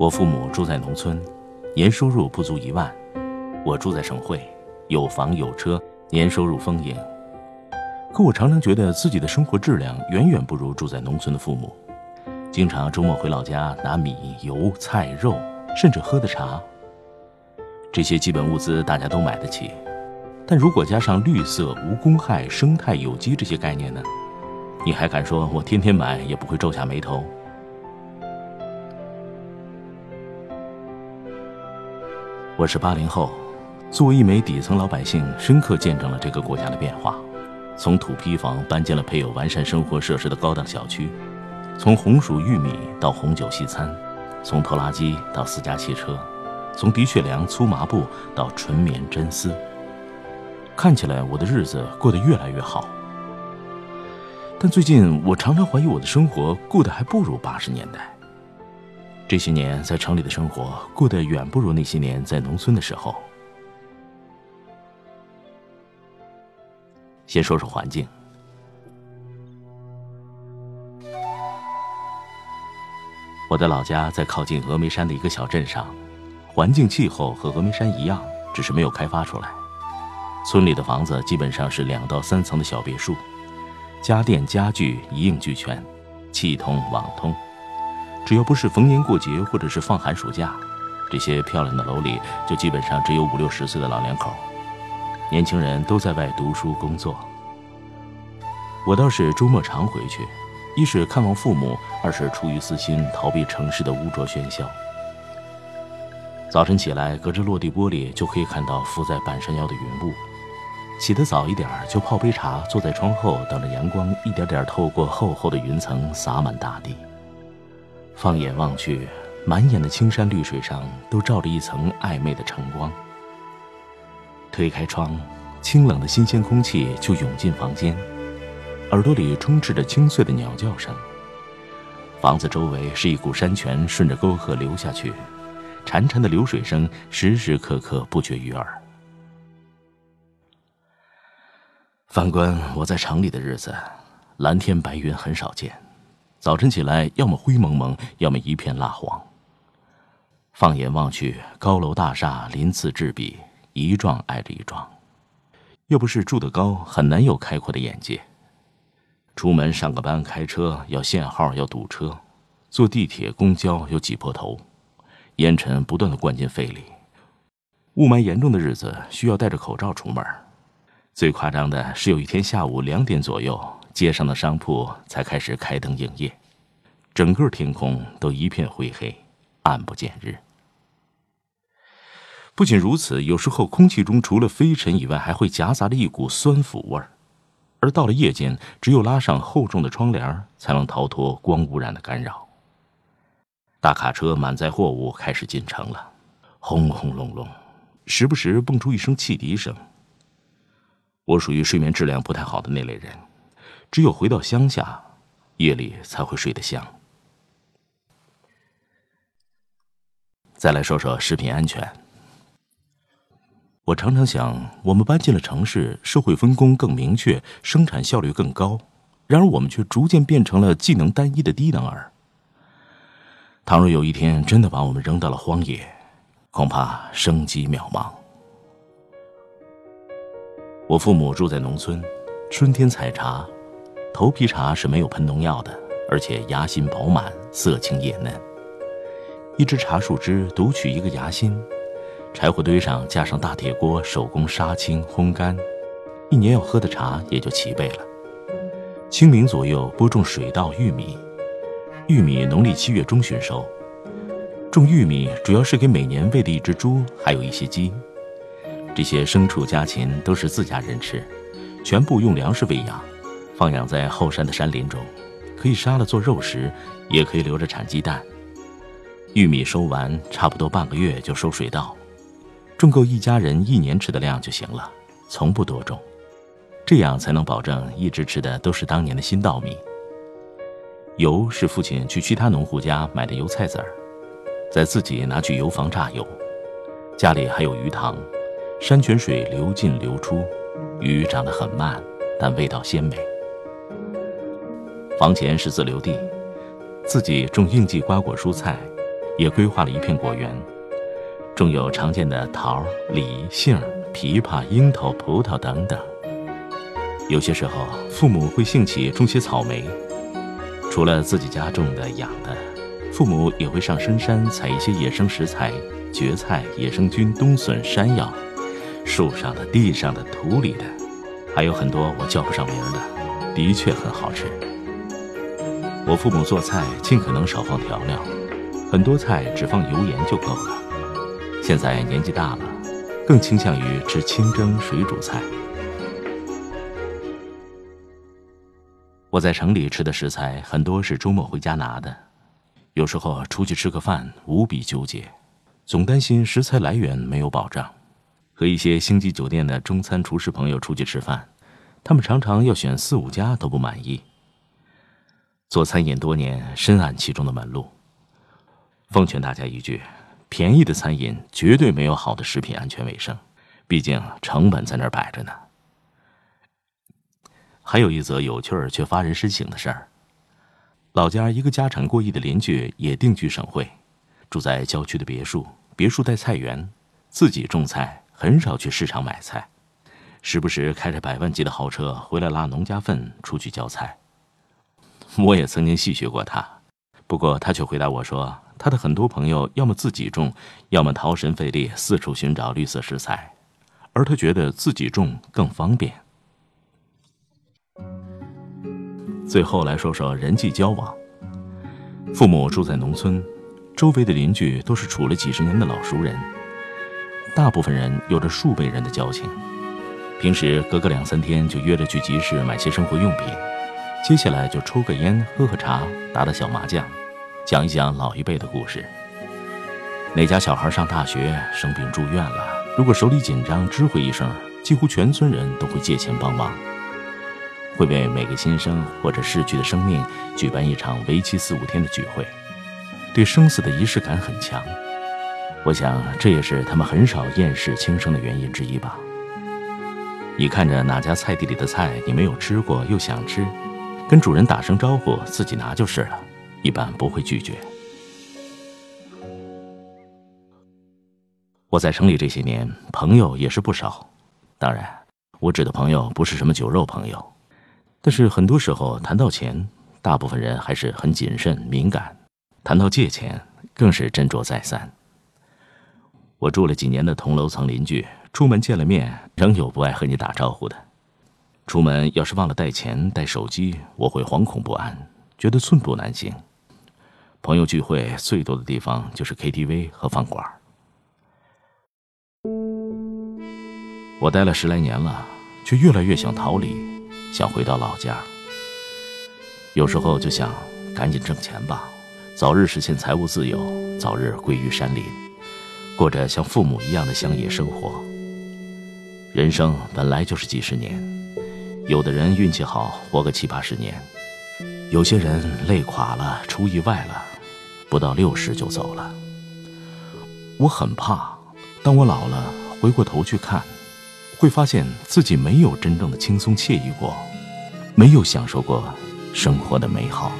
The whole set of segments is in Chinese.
我父母住在农村，年收入不足一万；我住在省会，有房有车，年收入丰盈。可我常常觉得自己的生活质量远远不如住在农村的父母。经常周末回老家拿米、油、菜、肉，甚至喝的茶。这些基本物资大家都买得起，但如果加上绿色、无公害、生态有机这些概念呢？你还敢说我天天买也不会皱下眉头？我是八零后，作为一枚底层老百姓，深刻见证了这个国家的变化：从土坯房搬进了配有完善生活设施的高档小区；从红薯玉米到红酒西餐；从拖拉机到私家汽车；从的确良粗麻布到纯棉真丝。看起来我的日子过得越来越好，但最近我常常怀疑我的生活过得还不如八十年代。这些年在城里的生活过得远不如那些年在农村的时候。先说说环境，我的老家在靠近峨眉山的一个小镇上，环境气候和峨眉山一样，只是没有开发出来。村里的房子基本上是两到三层的小别墅，家电家具一应俱全，气通网通。只要不是逢年过节或者是放寒暑假，这些漂亮的楼里就基本上只有五六十岁的老两口，年轻人都在外读书工作。我倒是周末常回去，一是看望父母，二是出于私心逃避城市的污浊喧嚣。早晨起来，隔着落地玻璃就可以看到浮在半山腰的云雾。起得早一点，就泡杯茶，坐在窗后等着阳光一点点透过厚厚的云层洒满大地。放眼望去，满眼的青山绿水上都罩着一层暧昧的晨光。推开窗，清冷的新鲜空气就涌进房间，耳朵里充斥着清脆的鸟叫声。房子周围是一股山泉顺着沟壑流下去，潺潺的流水声时时刻刻不绝于耳。反观我在城里的日子，蓝天白云很少见。早晨起来，要么灰蒙蒙，要么一片蜡黄。放眼望去，高楼大厦鳞次栉比，一幢挨着一幢。要不是住得高，很难有开阔的眼界。出门上个班，开车要限号，要堵车；坐地铁、公交又挤破头，烟尘不断的灌进肺里。雾霾严重的日子，需要戴着口罩出门。最夸张的是，有一天下午两点左右。街上的商铺才开始开灯营业，整个天空都一片灰黑，暗不见日。不仅如此，有时候空气中除了飞尘以外，还会夹杂着一股酸腐味儿。而到了夜间，只有拉上厚重的窗帘，才能逃脱光污染的干扰。大卡车满载货物开始进城了，轰轰隆隆，时不时蹦出一声汽笛声。我属于睡眠质量不太好的那类人。只有回到乡下，夜里才会睡得香。再来说说食品安全。我常常想，我们搬进了城市，社会分工更明确，生产效率更高，然而我们却逐渐变成了技能单一的低能儿。倘若有一天真的把我们扔到了荒野，恐怕生机渺茫。我父母住在农村，春天采茶。头皮茶是没有喷农药的，而且芽心饱满，色青叶嫩。一支茶树枝独取一个芽心，柴火堆上架上大铁锅，手工杀青烘干，一年要喝的茶也就齐备了。清明左右播种水稻、玉米，玉米农历七月中旬收。种玉米主要是给每年喂的一只猪，还有一些鸡。这些牲畜家禽都是自家人吃，全部用粮食喂养，放养在后山的山林中，可以杀了做肉食，也可以留着产鸡蛋。玉米收完，差不多半个月就收水稻，种够一家人一年吃的量就行了，从不多种。这样才能保证一直吃的都是当年的新稻米。油是父亲去其他农户家买的油菜籽儿，再自己拿去油房榨油。家里还有鱼塘，山泉水流进流出，鱼长得很慢，但味道鲜美。房前是自留地，自己种应季瓜果蔬菜，也规划了一片果园，种有常见的桃、李、杏、枇杷、樱桃、葡萄等等。有些时候，父母会兴起种些草莓。除了自己家种的、养的，父母也会上深山采一些野生食材，蕨菜、野生菌、冬笋、山药，树上的、地上的、土里的，还有很多我叫不上名的，的确很好吃。我父母做菜尽可能少放调料，很多菜只放油盐就够了。现在年纪大了，更倾向于吃清蒸、水煮菜。我在城里吃的食材很多是周末回家拿的，有时候出去吃个饭无比纠结，总担心食材来源没有保障。和一些星级酒店的中餐厨师朋友出去吃饭，他们常常要选四五家都不满意。做餐饮多年，深谙其中的门路。奉劝大家一句：便宜的餐饮绝对没有好的食品安全卫生，毕竟成本在那儿摆着呢。还有一则有趣儿却发人深省的事儿。老家一个家产过亿的邻居也定居省会，住在郊区的别墅，别墅带菜园，自己种菜，很少去市场买菜，时不时开着百万级的豪车回来拉农家粪出去浇菜。我也曾经戏谑过他，不过他却回答我说，他的很多朋友要么自己种，要么劳神费力四处寻找绿色食材，而他觉得自己种更方便。最后来说说人际交往。父母住在农村，周围的邻居都是处了几十年的老熟人，大部分人有着数辈人的交情。平时隔个两三天就约着去集市买些生活用品，接下来就抽个烟、喝喝茶、打打小麻将，讲一讲老一辈的故事。哪家小孩上大学生病住院了，如果手里紧张，知会一声，几乎全村人都会借钱帮忙。会为每个新生或者逝去的生命举办一场为期四五天的聚会，对生死的仪式感很强。我想这也是他们很少厌世轻生的原因之一吧。你看着哪家菜地里的菜你没有吃过又想吃，跟主人打声招呼，自己拿就是了，一般不会拒绝。我在城里这些年，朋友也是不少，当然，我指的朋友不是什么酒肉朋友。但是很多时候谈到钱，大部分人还是很谨慎敏感；谈到借钱，更是斟酌再三。我住了几年的同楼层邻居，出门见了面，仍有不爱和你打招呼的。出门要是忘了带钱、带手机，我会惶恐不安，觉得寸步难行。朋友聚会最多的地方就是 KTV 和饭馆。我待了十来年了，却越来越想逃离。想回到老家，有时候就想赶紧挣钱吧，早日实现财务自由，早日归于山林，过着像父母一样的乡野生活。人生本来就是几十年，有的人运气好，活个七八十年；有些人累垮了，出意外了，不到六十就走了。我很怕，当我老了，回过头去看。会发现自己没有真正的轻松惬意过，没有享受过生活的美好。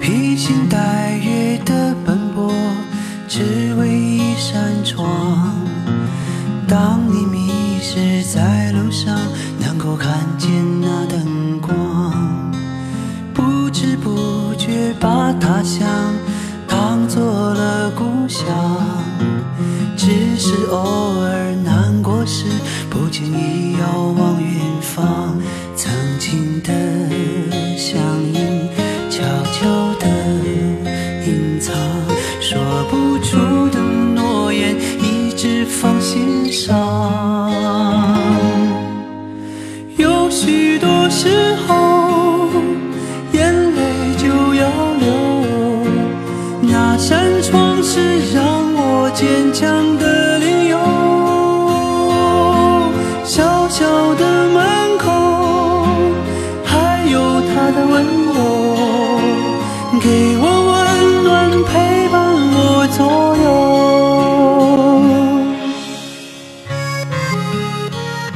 披星戴月的奔波，只为一扇窗。当你迷实在路上能够看见那灯光，不知不觉把他乡当做了故乡，只是偶。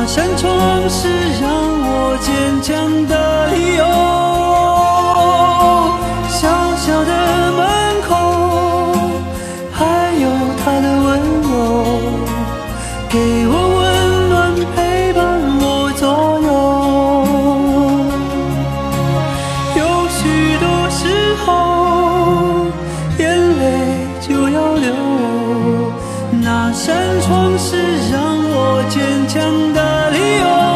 那扇窗是让我坚强的理由。小小的门口，还有他的温柔，给我温暖，陪伴我左右。有许多时候，眼泪就要流。那扇窗是让我坚强的理由。